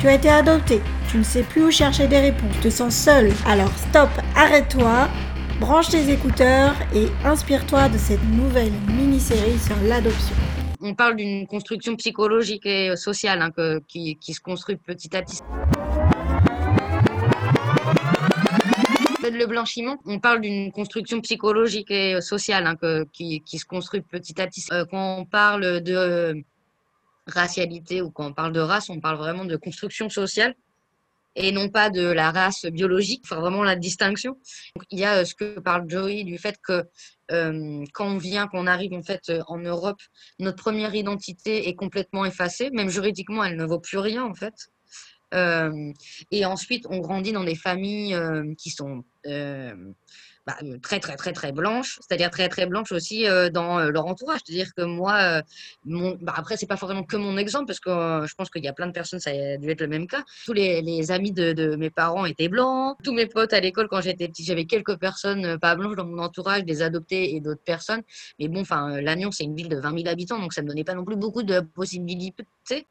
Tu as été adopté, tu ne sais plus où chercher des réponses, tu te sens seul. Alors stop, arrête-toi, branche tes écouteurs et inspire-toi de cette nouvelle mini-série sur l'adoption. On parle d'une construction psychologique et sociale hein, qui, se construit petit à petit. le blanchiment, on parle d'une construction psychologique et sociale hein, qui, se construit petit à petit. Euh, quand on parle de racialité ou quand on parle de race, on parle vraiment de construction sociale et non pas de la race biologique, vraiment la distinction. Il y a euh, ce que parle Joey du fait que euh, quand on vient, quand on arrive en fait euh, en Europe, notre première identité est complètement effacée, même juridiquement, elle ne vaut plus rien en fait. Et ensuite, on grandit dans des familles qui sont bah, très très très très blanches, c'est-à-dire très très blanches aussi dans leur entourage. C'est-à-dire que moi, mon, bah, après c'est pas forcément que mon exemple parce que je pense qu'il y a plein de personnes, ça a dû être le même cas. Tous les, les amis de, de, mes parents étaient blancs. Tous mes potes à l'école quand j'étais petit, j'avais quelques personnes pas blanches dans mon entourage, des adoptés et d'autres personnes. Mais bon, enfin, Lannion c'est une ville de 20 000 habitants, donc ça me donnait pas non plus beaucoup de possibilités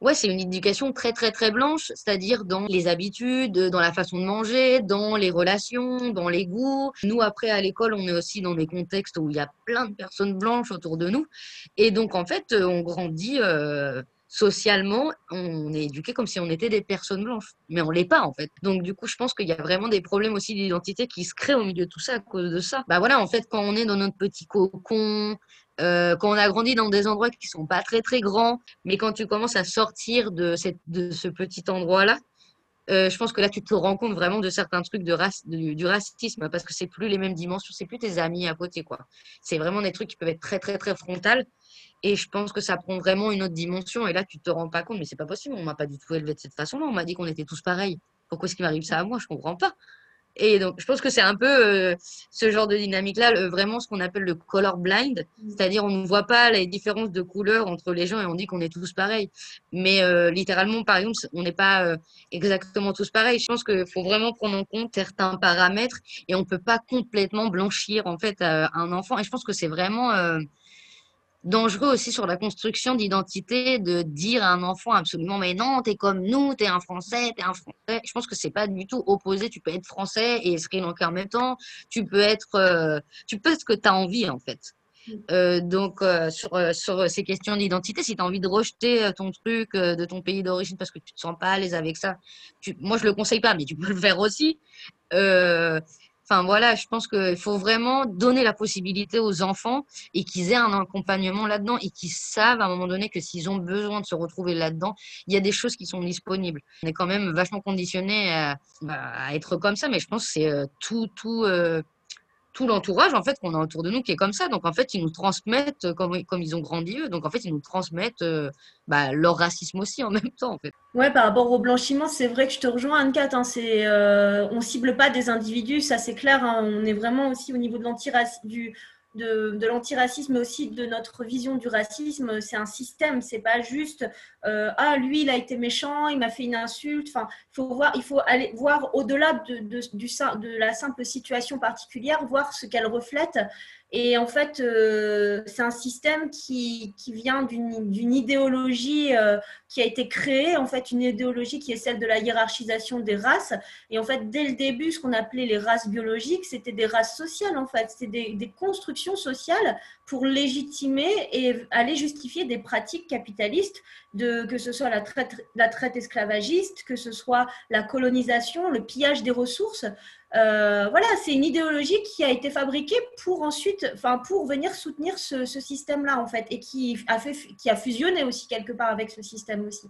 Ouais, c'est une éducation très très très blanche, c'est-à-dire dans les habitudes, dans la façon de manger, dans les relations, dans les goûts. Nous, après, à l'école, on est aussi dans des contextes où il y a plein de personnes blanches autour de nous. Et donc, en fait, on grandit euh, socialement, on est éduqué comme si on était des personnes blanches. Mais on l'est pas, en fait. Donc, du coup, je pense qu'il y a vraiment des problèmes aussi d'identité qui se créent au milieu de tout ça à cause de ça. Bah voilà, en fait, quand on est dans notre petit cocon, euh, quand on a grandi dans des endroits qui sont pas très très grands, mais quand tu commences à sortir de ce petit endroit-là, euh, je pense que là tu te rends compte vraiment de certains trucs de du racisme parce que c'est plus les mêmes dimensions, c'est plus tes amis à côté quoi. C'est vraiment des trucs qui peuvent être très très très frontales et je pense que ça prend vraiment une autre dimension et là tu te rends pas compte mais c'est pas possible, on m'a pas du tout élevé de cette façon-là, on m'a dit qu'on était tous pareils. Pourquoi est-ce qu'il m'arrive ça à moi? Je comprends pas. Et donc, je pense que c'est un peu euh, ce genre de dynamique-là, vraiment ce qu'on appelle le color blind, mm. c'est-à-dire on ne voit pas les différences de couleur entre les gens et on dit qu'on est tous pareils. Mais euh, littéralement, par exemple, on n'est pas euh, exactement tous pareils. Je pense qu'il faut vraiment prendre en compte certains paramètres et on ne peut pas complètement blanchir en fait un enfant. Et je pense que c'est vraiment dangereux aussi sur la construction d'identité de dire à un enfant absolument mais non, t'es comme nous, t'es un Français, t'es un Français. Je pense que c'est pas du tout opposé. Tu peux être Français et Sri Lankais en même temps. Tu peux être, euh, tu peux être ce que tu as envie en fait. Mm. Euh, donc euh, sur, sur ces questions d'identité, si tu as envie de rejeter ton truc de ton pays d'origine parce que tu te sens pas à l'aise avec ça, tu, moi je le conseille pas, mais tu peux le faire aussi. Enfin voilà, je pense qu'il faut vraiment donner la possibilité aux enfants et qu'ils aient un accompagnement là-dedans et qu'ils savent à un moment donné que s'ils ont besoin de se retrouver là-dedans, il y a des choses qui sont disponibles. On est quand même vachement conditionné à, bah, être comme ça, mais je pense que c'est euh, tout, tout, euh, tout l'entourage en fait qu'on a autour de nous qui est comme ça. Donc en fait, ils nous transmettent euh, comme, comme ils ont grandi eux. Donc en fait, ils nous transmettent euh, bah, leur racisme aussi en même temps en fait. Ouais, par rapport au blanchiment, c'est vrai que je te rejoins Anne-Cat. Hein, c'est, euh, on cible pas des individus, ça c'est clair. Hein. on est vraiment aussi au niveau de l'antiracisme du de, l'antiracisme, mais aussi de notre vision du racisme. C'est un système, c'est pas juste euh, ah lui il a été méchant, il m'a fait une insulte. Enfin, faut voir, il faut aller voir au-delà de, de, du, de la simple situation particulière, voir ce qu'elle reflète et en fait, euh, c'est un système qui, qui vient d'une idéologie euh, qui a été créée, en fait, une idéologie qui est celle de la hiérarchisation des races. Et en fait, dès le début, ce qu'on appelait les races biologiques, c'était des races sociales, en fait. C'était des, des, constructions sociales pour légitimer et aller justifier des pratiques capitalistes, de, que ce soit la traite, la traite esclavagiste, que ce soit la colonisation, le pillage des ressources. Euh, voilà, c'est une idéologie qui a été fabriquée pour ensuite, enfin, pour venir soutenir ce, système-là, en fait, et qui a, fait, qui a fusionné aussi quelque part avec ce système aussi.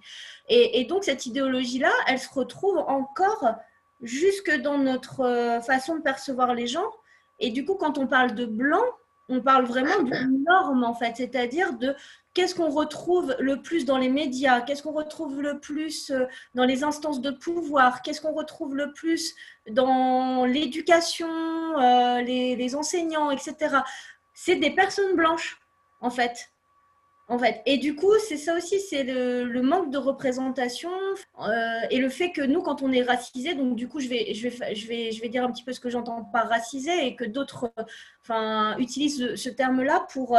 Et, donc, cette idéologie-là, elle se retrouve encore jusque dans notre euh, façon de percevoir les gens. Et du coup, quand on parle de blanc, on parle vraiment d'une norme, en fait, c'est-à-dire de qu'est-ce qu'on retrouve le plus dans les médias, qu'est-ce qu'on retrouve le plus euh, dans les instances de pouvoir, qu'est-ce qu'on retrouve le plus dans l'éducation, euh, les, enseignants, etc. C'est des personnes blanches, en fait. En fait. Et du coup, c'est ça aussi, c'est le, manque de représentation euh, et le fait que nous, quand on est racisé, donc du coup, je vais, je vais, je vais, je vais dire un petit peu ce que j'entends par racisé et que d'autres utilisent ce terme-là pour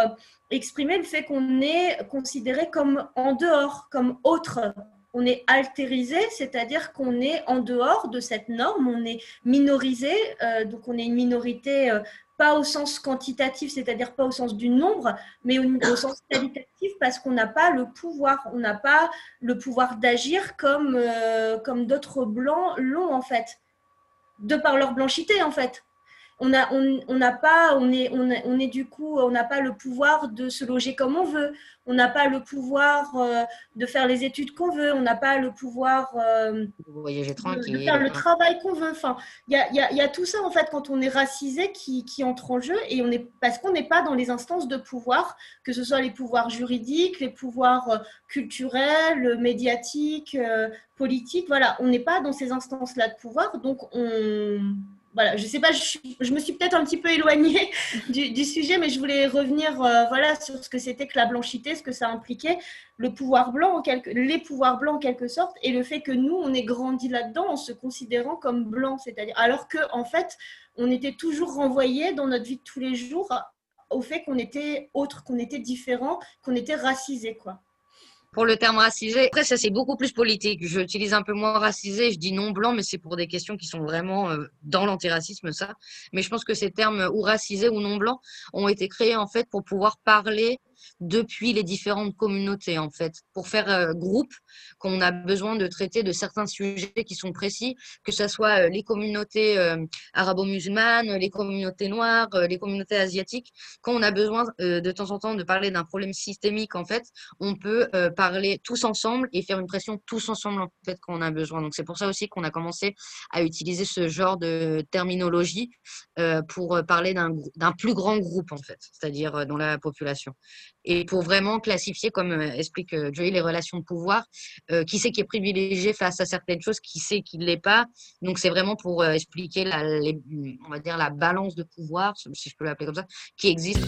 exprimer le fait qu'on est considéré comme en dehors, comme autre on est altérisé, c'est-à-dire qu'on est en dehors de cette norme, on est minorisé, euh, donc on est une minorité euh, pas au sens quantitatif, c'est-à-dire pas au sens du nombre, mais au, sens qualitatif parce qu'on n'a pas le pouvoir, on n'a pas le pouvoir d'agir comme, euh, comme d'autres blancs l'ont en fait, de par leur blanchité en fait on a, on n'a pas, on est, on, on, est du coup, on n'a pas le pouvoir de se loger comme on veut. On n'a pas le pouvoir euh, de faire les études qu'on veut. On n'a pas le pouvoir euh, de, de, faire le travail qu'on veut. Enfin, il y a, y, a, y a, tout ça en fait quand on est racisé qui, qui entre en jeu et on est parce qu'on n'est pas dans les instances de pouvoir, que ce soit les pouvoirs juridiques, les pouvoirs euh, culturels, médiatiques, politiques. Voilà, on n'est pas dans ces instances-là de pouvoir, donc on voilà, je sais pas, je, me suis peut-être un petit peu éloignée du, sujet, mais je voulais revenir euh, voilà, sur ce que c'était que la blanchité, ce que ça impliquait, le pouvoir blanc, les pouvoirs blancs en quelque sorte, et le fait que nous, on ait grandi là-dedans en se considérant comme blanc, c'est-à-dire alors que en fait, on était toujours renvoyé dans notre vie de tous les jours au fait qu'on était autre, qu'on était différent, qu'on était racisé, quoi pour le terme racisé. Après, ça, c'est beaucoup plus politique. J'utilise un peu moins racisé, je dis non blanc, mais c'est pour des questions qui sont vraiment euh, dans l'antiracisme, ça. Mais je pense que ces termes ou racisé ou non blanc ont été créés, en fait, pour pouvoir parler depuis les différentes communautés, en fait, pour faire euh, groupe, qu'on a besoin de traiter de certains sujets qui sont précis, que ce soit euh, les communautés euh, arabo-musulmanes, les communautés noires, les communautés asiatiques. Quand on a besoin de temps en temps de parler d'un problème systémique, en fait, on peut parler tous ensemble et faire une pression tous ensemble, en fait, quand on a besoin. Donc, c'est pour ça aussi qu'on a commencé à utiliser ce genre de terminologie pour parler d'un plus grand groupe, en fait, c'est-à-dire dans la population et pour vraiment classifier, comme euh, explique euh, Joey, les relations de pouvoir, euh, qui c'est qui est privilégié face à certaines choses, qui c'est qui ne l'est pas. Donc c'est vraiment pour expliquer la, on va dire la balance de pouvoir, si je peux l'appeler comme ça, qui existe.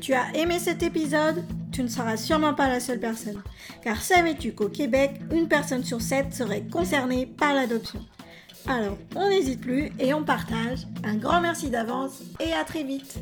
Tu as aimé cet épisode? Tu ne seras sûrement pas la seule personne. Car savais-tu qu'au Québec, une personne sur sept serait concernée par l'adoption? Alors, on n'hésite plus et on partage. Un grand merci d'avance et à très vite